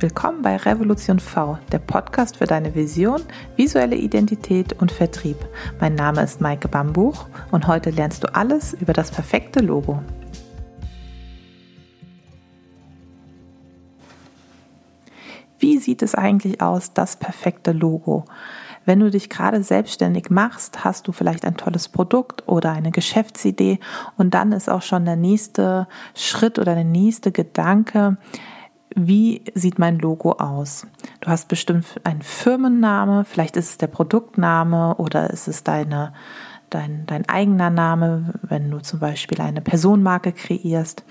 Willkommen bei Revolution V, der Podcast für deine Vision, visuelle Identität und Vertrieb. Mein Name ist Maike Bambuch und heute lernst du alles über das perfekte Logo. Wie sieht es eigentlich aus, das perfekte Logo? Wenn du dich gerade selbstständig machst, hast du vielleicht ein tolles Produkt oder eine Geschäftsidee und dann ist auch schon der nächste Schritt oder der nächste Gedanke, wie sieht mein Logo aus? Du hast bestimmt einen Firmenname, vielleicht ist es der Produktname oder ist es deine, dein, dein eigener Name, wenn du zum Beispiel eine Personenmarke kreierst.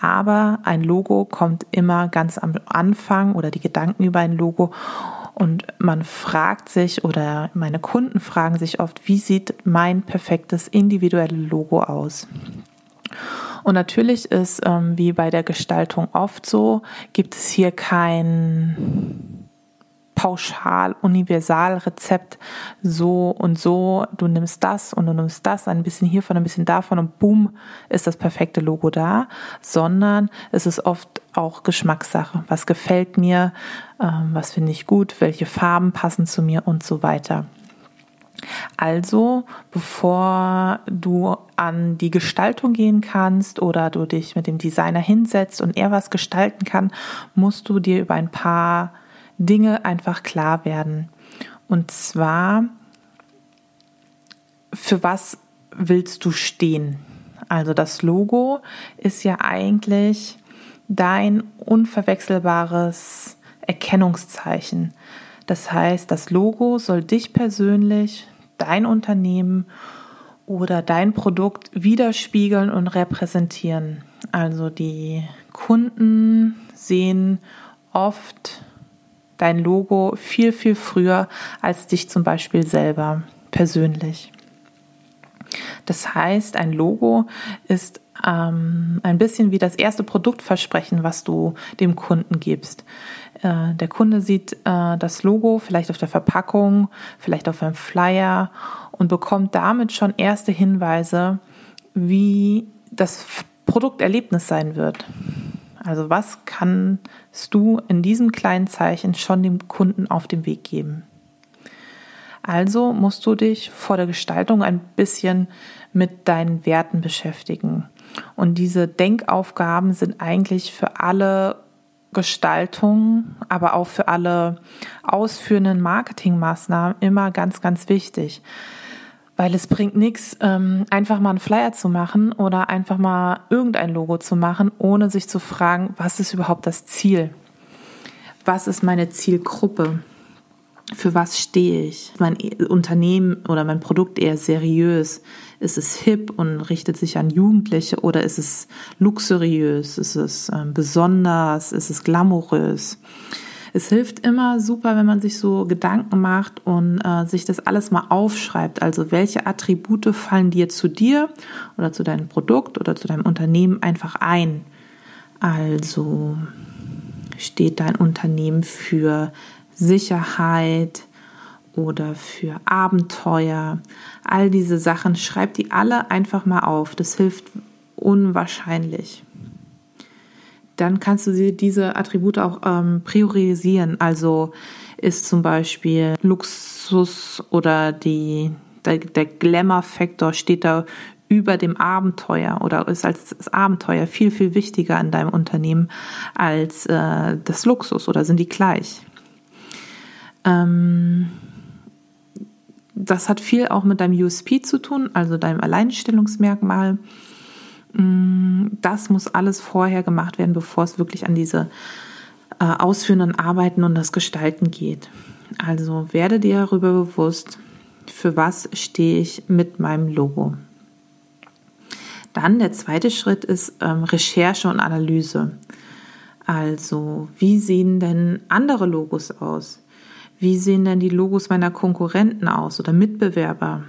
Aber ein Logo kommt immer ganz am Anfang oder die Gedanken über ein Logo und man fragt sich oder meine Kunden fragen sich oft, wie sieht mein perfektes individuelles Logo aus? Und natürlich ist, ähm, wie bei der Gestaltung oft so, gibt es hier kein pauschal universal Rezept. So und so du nimmst das und du nimmst das ein bisschen hiervon ein bisschen davon und boom ist das perfekte Logo da. Sondern es ist oft auch Geschmackssache. Was gefällt mir? Ähm, was finde ich gut? Welche Farben passen zu mir? Und so weiter also, bevor du an die Gestaltung gehen kannst oder du dich mit dem Designer hinsetzt und er was gestalten kann, musst du dir über ein paar Dinge einfach klar werden. Und zwar, für was willst du stehen? Also das Logo ist ja eigentlich dein unverwechselbares Erkennungszeichen. Das heißt, das Logo soll dich persönlich, dein Unternehmen oder dein Produkt widerspiegeln und repräsentieren. Also die Kunden sehen oft dein Logo viel, viel früher als dich zum Beispiel selber persönlich. Das heißt, ein Logo ist ähm, ein bisschen wie das erste Produktversprechen, was du dem Kunden gibst. Äh, der Kunde sieht äh, das Logo vielleicht auf der Verpackung, vielleicht auf einem Flyer und bekommt damit schon erste Hinweise, wie das Produkterlebnis sein wird. Also was kannst du in diesem kleinen Zeichen schon dem Kunden auf den Weg geben? Also musst du dich vor der Gestaltung ein bisschen mit deinen Werten beschäftigen. Und diese Denkaufgaben sind eigentlich für alle Gestaltungen, aber auch für alle ausführenden Marketingmaßnahmen immer ganz, ganz wichtig. Weil es bringt nichts, ähm, einfach mal einen Flyer zu machen oder einfach mal irgendein Logo zu machen, ohne sich zu fragen, was ist überhaupt das Ziel? Was ist meine Zielgruppe? Für was stehe ich? Mein Unternehmen oder mein Produkt eher seriös? Ist es hip und richtet sich an Jugendliche oder ist es luxuriös? Ist es ähm, besonders? Ist es glamourös? Es hilft immer super, wenn man sich so Gedanken macht und äh, sich das alles mal aufschreibt. Also welche Attribute fallen dir zu dir oder zu deinem Produkt oder zu deinem Unternehmen einfach ein? Also steht dein Unternehmen für Sicherheit oder für Abenteuer. All diese Sachen, schreib die alle einfach mal auf. Das hilft unwahrscheinlich. Dann kannst du diese Attribute auch ähm, priorisieren. Also ist zum Beispiel Luxus oder die, der, der Glamour-Faktor steht da über dem Abenteuer oder ist als das Abenteuer viel, viel wichtiger in deinem Unternehmen als äh, das Luxus oder sind die gleich? Ähm, das hat viel auch mit deinem USP zu tun, also deinem Alleinstellungsmerkmal. Mm, das muss alles vorher gemacht werden, bevor es wirklich an diese äh, ausführenden Arbeiten und das Gestalten geht. Also werde dir darüber bewusst, für was stehe ich mit meinem Logo. Dann der zweite Schritt ist ähm, Recherche und Analyse. Also, wie sehen denn andere Logos aus? Wie sehen denn die Logos meiner Konkurrenten aus oder Mitbewerber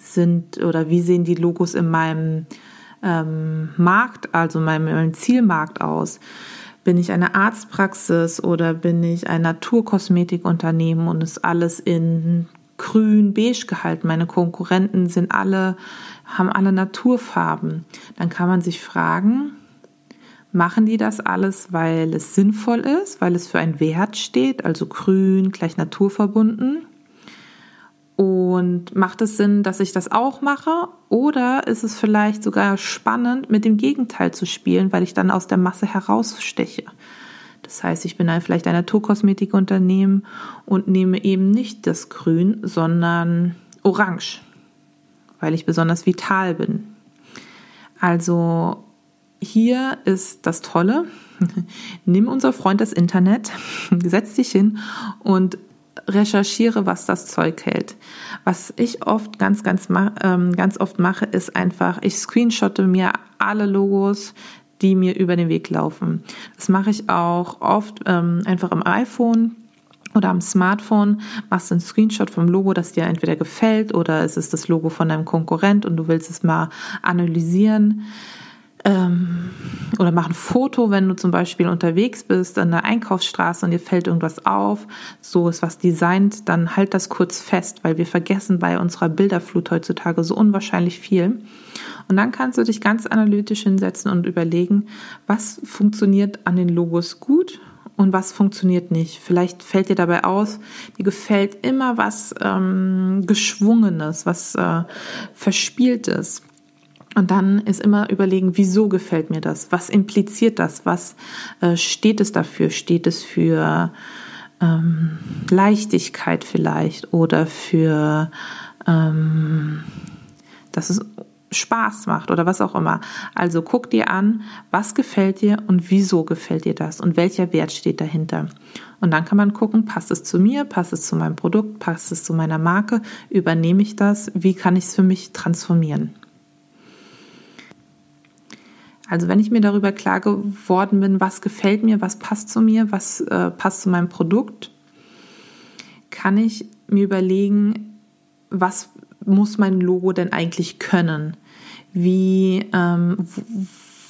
sind oder wie sehen die Logos in meinem ähm, Markt, also meinem, meinem Zielmarkt aus? Bin ich eine Arztpraxis oder bin ich ein Naturkosmetikunternehmen und ist alles in grün, beige gehalten? Meine Konkurrenten sind alle, haben alle Naturfarben. Dann kann man sich fragen, machen die das alles, weil es sinnvoll ist, weil es für einen Wert steht, also grün gleich naturverbunden? Und macht es Sinn, dass ich das auch mache? Oder ist es vielleicht sogar spannend, mit dem Gegenteil zu spielen, weil ich dann aus der Masse heraussteche? Das heißt, ich bin ein, vielleicht ein Naturkosmetikunternehmen und nehme eben nicht das Grün, sondern Orange, weil ich besonders vital bin. Also hier ist das Tolle. Nimm unser Freund das Internet, setz dich hin und recherchiere, was das Zeug hält. Was ich oft ganz, ganz, ähm, ganz oft mache, ist einfach, ich screenshotte mir alle Logos, die mir über den Weg laufen. Das mache ich auch oft ähm, einfach am iPhone oder am Smartphone machst du einen Screenshot vom Logo, das dir entweder gefällt oder es ist das Logo von deinem Konkurrent und du willst es mal analysieren. Ähm, oder mach ein Foto, wenn du zum Beispiel unterwegs bist an der Einkaufsstraße und dir fällt irgendwas auf, so ist was designt, dann halt das kurz fest, weil wir vergessen bei unserer Bilderflut heutzutage so unwahrscheinlich viel. Und dann kannst du dich ganz analytisch hinsetzen und überlegen, was funktioniert an den Logos gut und was funktioniert nicht. Vielleicht fällt dir dabei aus, dir gefällt immer was ähm, Geschwungenes, was äh, Verspieltes. Und dann ist immer überlegen, wieso gefällt mir das? Was impliziert das? Was äh, steht es dafür? Steht es für ähm, Leichtigkeit vielleicht oder für, ähm, dass es Spaß macht oder was auch immer. Also guck dir an, was gefällt dir und wieso gefällt dir das und welcher Wert steht dahinter. Und dann kann man gucken, passt es zu mir, passt es zu meinem Produkt, passt es zu meiner Marke, übernehme ich das, wie kann ich es für mich transformieren. Also wenn ich mir darüber klar geworden bin, was gefällt mir, was passt zu mir, was äh, passt zu meinem Produkt, kann ich mir überlegen, was muss mein Logo denn eigentlich können? Wie, ähm,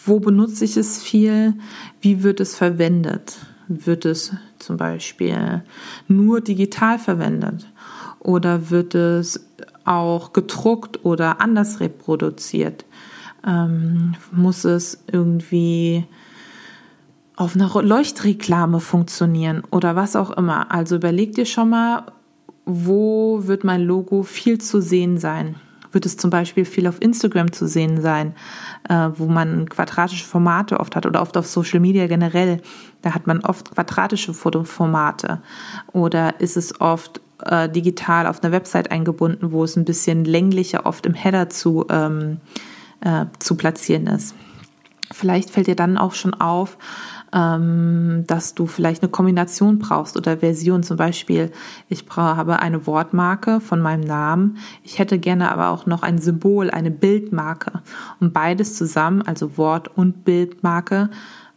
wo benutze ich es viel? Wie wird es verwendet? Wird es zum Beispiel nur digital verwendet? Oder wird es auch gedruckt oder anders reproduziert? Ähm, muss es irgendwie auf einer Leuchtreklame funktionieren oder was auch immer. Also überleg dir schon mal, wo wird mein Logo viel zu sehen sein? Wird es zum Beispiel viel auf Instagram zu sehen sein, äh, wo man quadratische Formate oft hat oder oft auf Social Media generell. Da hat man oft quadratische Fotoformate. Oder ist es oft äh, digital auf einer Website eingebunden, wo es ein bisschen länglicher oft im Header zu ähm, äh, zu platzieren ist. Vielleicht fällt dir dann auch schon auf, ähm, dass du vielleicht eine Kombination brauchst oder Version. Zum Beispiel, ich habe eine Wortmarke von meinem Namen. Ich hätte gerne aber auch noch ein Symbol, eine Bildmarke. Und beides zusammen, also Wort und Bildmarke,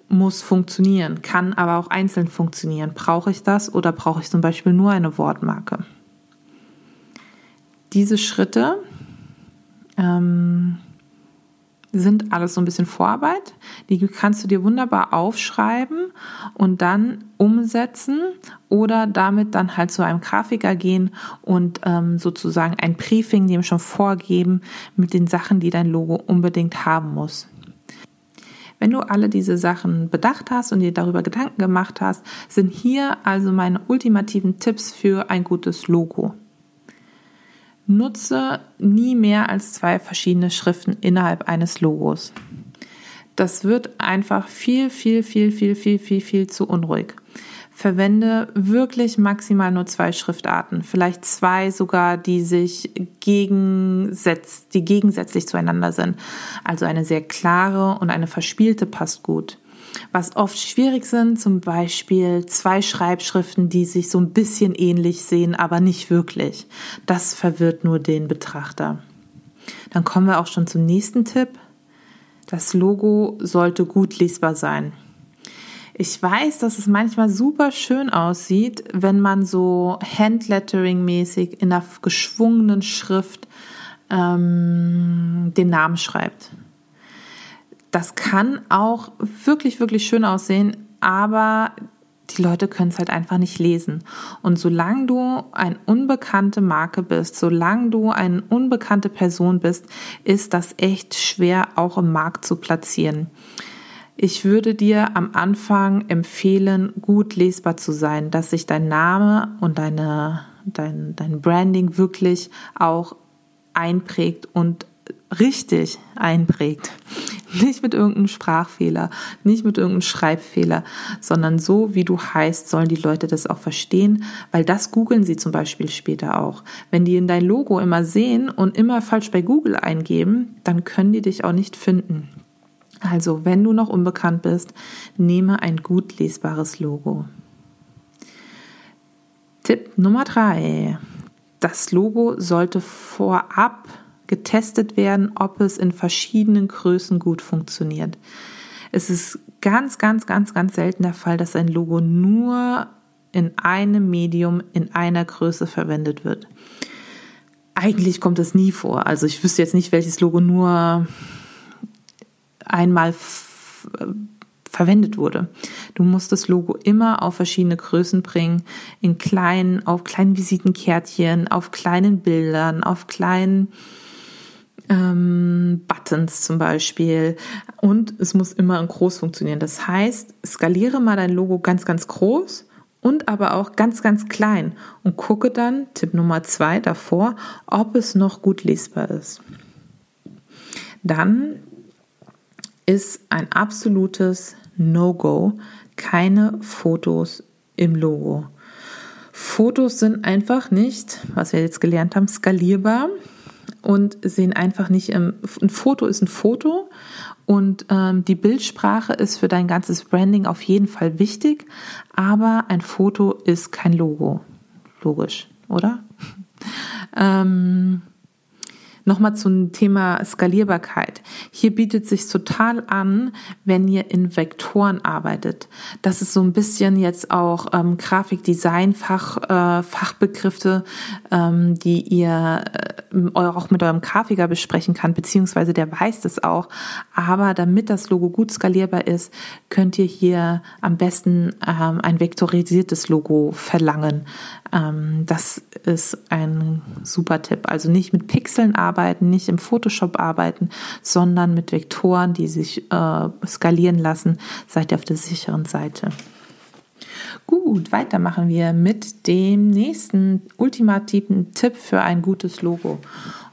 muss funktionieren, kann aber auch einzeln funktionieren. Brauche ich das oder brauche ich zum Beispiel nur eine Wortmarke? Diese Schritte ähm, sind alles so ein bisschen Vorarbeit. Die kannst du dir wunderbar aufschreiben und dann umsetzen oder damit dann halt zu einem Grafiker gehen und ähm, sozusagen ein Briefing dem schon vorgeben mit den Sachen, die dein Logo unbedingt haben muss. Wenn du alle diese Sachen bedacht hast und dir darüber Gedanken gemacht hast, sind hier also meine ultimativen Tipps für ein gutes Logo. Nutze nie mehr als zwei verschiedene Schriften innerhalb eines Logos. Das wird einfach viel, viel, viel, viel, viel, viel, viel zu unruhig. Verwende wirklich maximal nur zwei Schriftarten, vielleicht zwei sogar, die sich gegensetzt, die gegensätzlich zueinander sind. Also eine sehr klare und eine verspielte passt gut was oft schwierig sind, zum Beispiel zwei Schreibschriften, die sich so ein bisschen ähnlich sehen, aber nicht wirklich. Das verwirrt nur den Betrachter. Dann kommen wir auch schon zum nächsten Tipp. Das Logo sollte gut lesbar sein. Ich weiß, dass es manchmal super schön aussieht, wenn man so Handlettering-mäßig in einer geschwungenen Schrift ähm, den Namen schreibt das kann auch wirklich, wirklich schön aussehen, aber die Leute können es halt einfach nicht lesen. Und solange du eine unbekannte Marke bist, solange du eine unbekannte Person bist, ist das echt schwer auch im Markt zu platzieren. Ich würde dir am Anfang empfehlen, gut lesbar zu sein, dass sich dein Name und deine, dein, dein Branding wirklich auch einprägt und richtig einprägt. Nicht mit irgendeinem Sprachfehler, nicht mit irgendeinem Schreibfehler, sondern so, wie du heißt, sollen die Leute das auch verstehen, weil das googeln sie zum Beispiel später auch. Wenn die in dein Logo immer sehen und immer falsch bei Google eingeben, dann können die dich auch nicht finden. Also, wenn du noch unbekannt bist, nehme ein gut lesbares Logo. Tipp Nummer drei. Das Logo sollte vorab getestet werden, ob es in verschiedenen Größen gut funktioniert. Es ist ganz, ganz, ganz, ganz selten der Fall, dass ein Logo nur in einem Medium, in einer Größe verwendet wird. Eigentlich kommt das nie vor. Also ich wüsste jetzt nicht, welches Logo nur einmal verwendet wurde. Du musst das Logo immer auf verschiedene Größen bringen, in kleinen, auf kleinen Visitenkärtchen, auf kleinen Bildern, auf kleinen ähm, Buttons zum Beispiel. Und es muss immer groß funktionieren. Das heißt, skaliere mal dein Logo ganz, ganz groß und aber auch ganz, ganz klein und gucke dann, Tipp Nummer zwei davor, ob es noch gut lesbar ist. Dann ist ein absolutes No-Go keine Fotos im Logo. Fotos sind einfach nicht, was wir jetzt gelernt haben, skalierbar und sehen einfach nicht, im, ein Foto ist ein Foto und ähm, die Bildsprache ist für dein ganzes Branding auf jeden Fall wichtig, aber ein Foto ist kein Logo. Logisch, oder? ähm, Nochmal zum Thema Skalierbarkeit. Hier bietet sich total an, wenn ihr in Vektoren arbeitet. Das ist so ein bisschen jetzt auch ähm, Grafikdesign Fach, äh, Fachbegriffe, ähm, die ihr äh, auch mit eurem Grafiker besprechen kann, beziehungsweise der weiß das auch. Aber damit das Logo gut skalierbar ist, könnt ihr hier am besten ähm, ein vektorisiertes Logo verlangen. Ähm, das ist ein super Tipp. Also nicht mit Pixeln arbeiten, nicht im Photoshop arbeiten, sondern mit Vektoren, die sich äh, skalieren lassen. Seid ihr auf der sicheren Seite. Gut, weiter machen wir mit dem nächsten ultimativen Tipp für ein gutes Logo.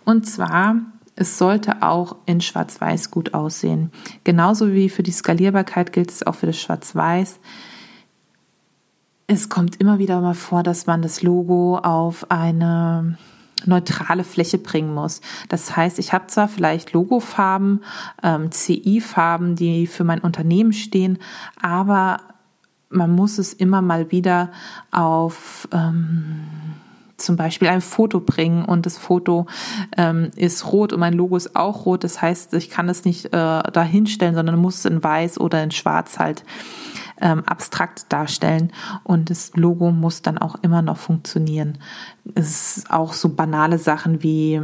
Und zwar es sollte auch in Schwarz-Weiß gut aussehen. Genauso wie für die Skalierbarkeit gilt es auch für das Schwarz-Weiß es kommt immer wieder mal vor, dass man das Logo auf eine neutrale Fläche bringen muss. Das heißt, ich habe zwar vielleicht Logofarben, ähm, CI-Farben, die für mein Unternehmen stehen, aber man muss es immer mal wieder auf ähm, zum Beispiel ein Foto bringen und das Foto ähm, ist rot und mein Logo ist auch rot. Das heißt, ich kann es nicht äh, da hinstellen, sondern muss es in weiß oder in schwarz halt ähm, abstrakt darstellen und das Logo muss dann auch immer noch funktionieren. Es ist auch so banale Sachen wie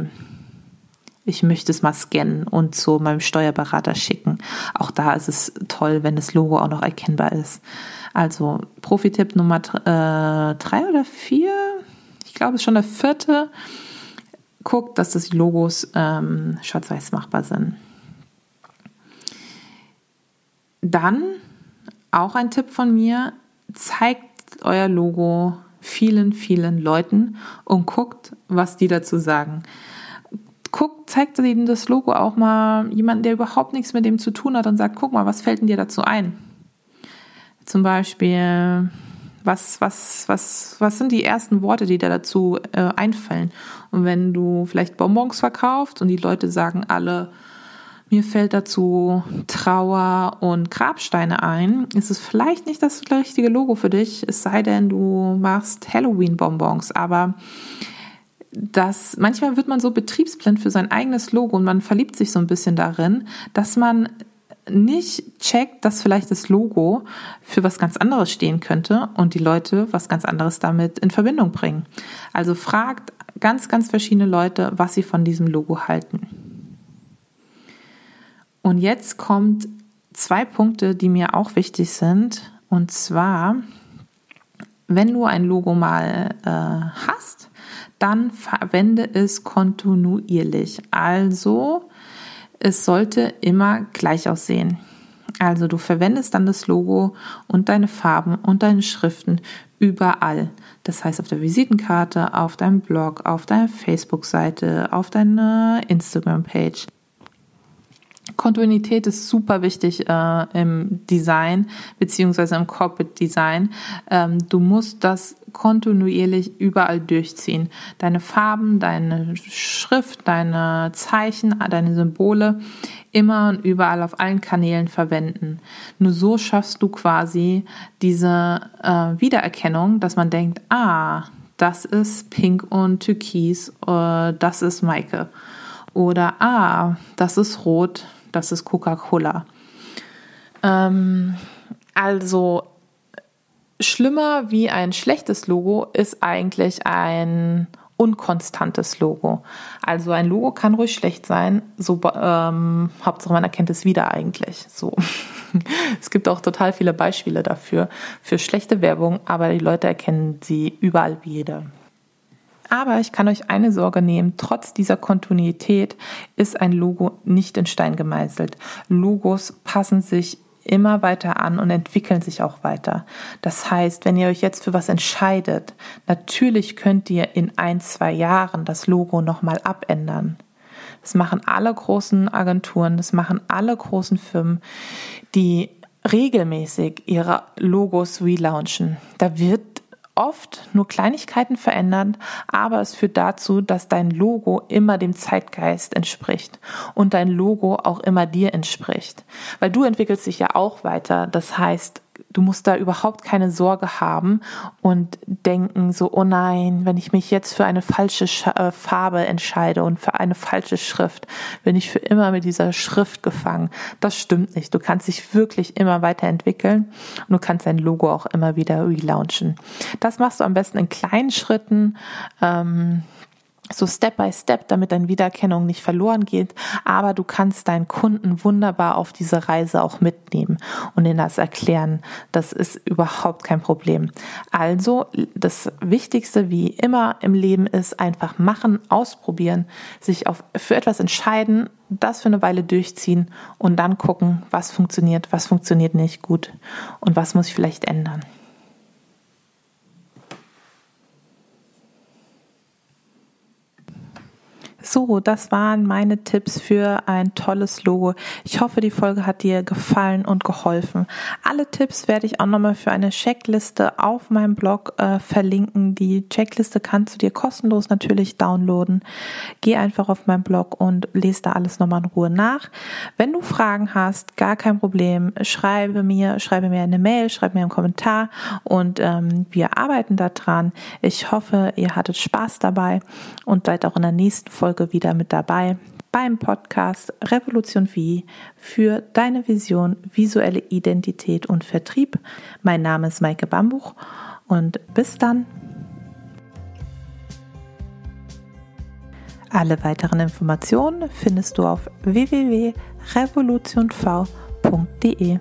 ich möchte es mal scannen und zu meinem Steuerberater schicken. Auch da ist es toll, wenn das Logo auch noch erkennbar ist. Also Profi-Tipp Nummer äh, drei oder vier, ich glaube es ist schon der vierte. Guckt, dass das Logos ähm, schwarz-weiß machbar sind. Dann auch ein Tipp von mir, zeigt euer Logo vielen, vielen Leuten und guckt, was die dazu sagen. Guckt, zeigt ihnen das Logo auch mal jemanden, der überhaupt nichts mit dem zu tun hat und sagt, guck mal, was fällt denn dir dazu ein? Zum Beispiel, was, was, was, was sind die ersten Worte, die dir dazu äh, einfallen? Und wenn du vielleicht Bonbons verkaufst und die Leute sagen alle, mir fällt dazu Trauer und Grabsteine ein. Ist es vielleicht nicht das richtige Logo für dich, es sei denn, du machst Halloween-Bonbons, aber das, manchmal wird man so betriebsblind für sein eigenes Logo und man verliebt sich so ein bisschen darin, dass man nicht checkt, dass vielleicht das Logo für was ganz anderes stehen könnte und die Leute was ganz anderes damit in Verbindung bringen. Also fragt ganz, ganz verschiedene Leute, was sie von diesem Logo halten. Und jetzt kommt zwei Punkte, die mir auch wichtig sind. Und zwar, wenn du ein Logo mal äh, hast, dann verwende es kontinuierlich. Also es sollte immer gleich aussehen. Also du verwendest dann das Logo und deine Farben und deine Schriften überall. Das heißt auf der Visitenkarte, auf deinem Blog, auf deiner Facebook-Seite, auf deiner Instagram-Page. Kontinuität ist super wichtig äh, im Design beziehungsweise im Corporate Design. Ähm, du musst das kontinuierlich überall durchziehen. Deine Farben, deine Schrift, deine Zeichen, deine Symbole immer und überall auf allen Kanälen verwenden. Nur so schaffst du quasi diese äh, Wiedererkennung, dass man denkt, ah, das ist Pink und Türkis, äh, das ist Maike. Oder ah, das ist Rot, das ist Coca-Cola. Ähm, also schlimmer wie ein schlechtes Logo ist eigentlich ein unkonstantes Logo. Also ein Logo kann ruhig schlecht sein, so ähm, Hauptsache man erkennt es wieder eigentlich. So. es gibt auch total viele Beispiele dafür, für schlechte Werbung, aber die Leute erkennen sie überall wieder. Aber ich kann euch eine Sorge nehmen, trotz dieser Kontinuität ist ein Logo nicht in Stein gemeißelt. Logos passen sich immer weiter an und entwickeln sich auch weiter. Das heißt, wenn ihr euch jetzt für was entscheidet, natürlich könnt ihr in ein, zwei Jahren das Logo nochmal abändern. Das machen alle großen Agenturen, das machen alle großen Firmen, die regelmäßig ihre Logos relaunchen. Da wird oft nur Kleinigkeiten verändern, aber es führt dazu, dass dein Logo immer dem Zeitgeist entspricht und dein Logo auch immer dir entspricht. Weil du entwickelst dich ja auch weiter. Das heißt, du musst da überhaupt keine Sorge haben und denken so, oh nein, wenn ich mich jetzt für eine falsche äh, Farbe entscheide und für eine falsche Schrift, bin ich für immer mit dieser Schrift gefangen. Das stimmt nicht. Du kannst dich wirklich immer weiterentwickeln und du kannst dein Logo auch immer wieder relaunchen. Das machst du am besten in kleinen Schritten. Ähm, so Step by Step, damit deine Wiedererkennung nicht verloren geht. Aber du kannst deinen Kunden wunderbar auf diese Reise auch mitnehmen und ihnen das erklären. Das ist überhaupt kein Problem. Also das Wichtigste wie immer im Leben ist einfach machen, ausprobieren, sich auf, für etwas entscheiden, das für eine Weile durchziehen und dann gucken, was funktioniert, was funktioniert nicht gut und was muss ich vielleicht ändern. So, das waren meine Tipps für ein tolles Logo. Ich hoffe, die Folge hat dir gefallen und geholfen. Alle Tipps werde ich auch nochmal für eine Checkliste auf meinem Blog äh, verlinken. Die Checkliste kannst du dir kostenlos natürlich downloaden. Geh einfach auf meinen Blog und lese da alles nochmal in Ruhe nach. Wenn du Fragen hast, gar kein Problem. Schreibe mir, schreibe mir eine Mail, schreib mir einen Kommentar und ähm, wir arbeiten daran. Ich hoffe, ihr hattet Spaß dabei und seid auch in der nächsten Folge Folge wieder mit dabei beim Podcast Revolution Wie für deine Vision, visuelle Identität und Vertrieb. Mein Name ist Maike Bambuch und bis dann. Alle weiteren Informationen findest du auf www.revolutionv.de.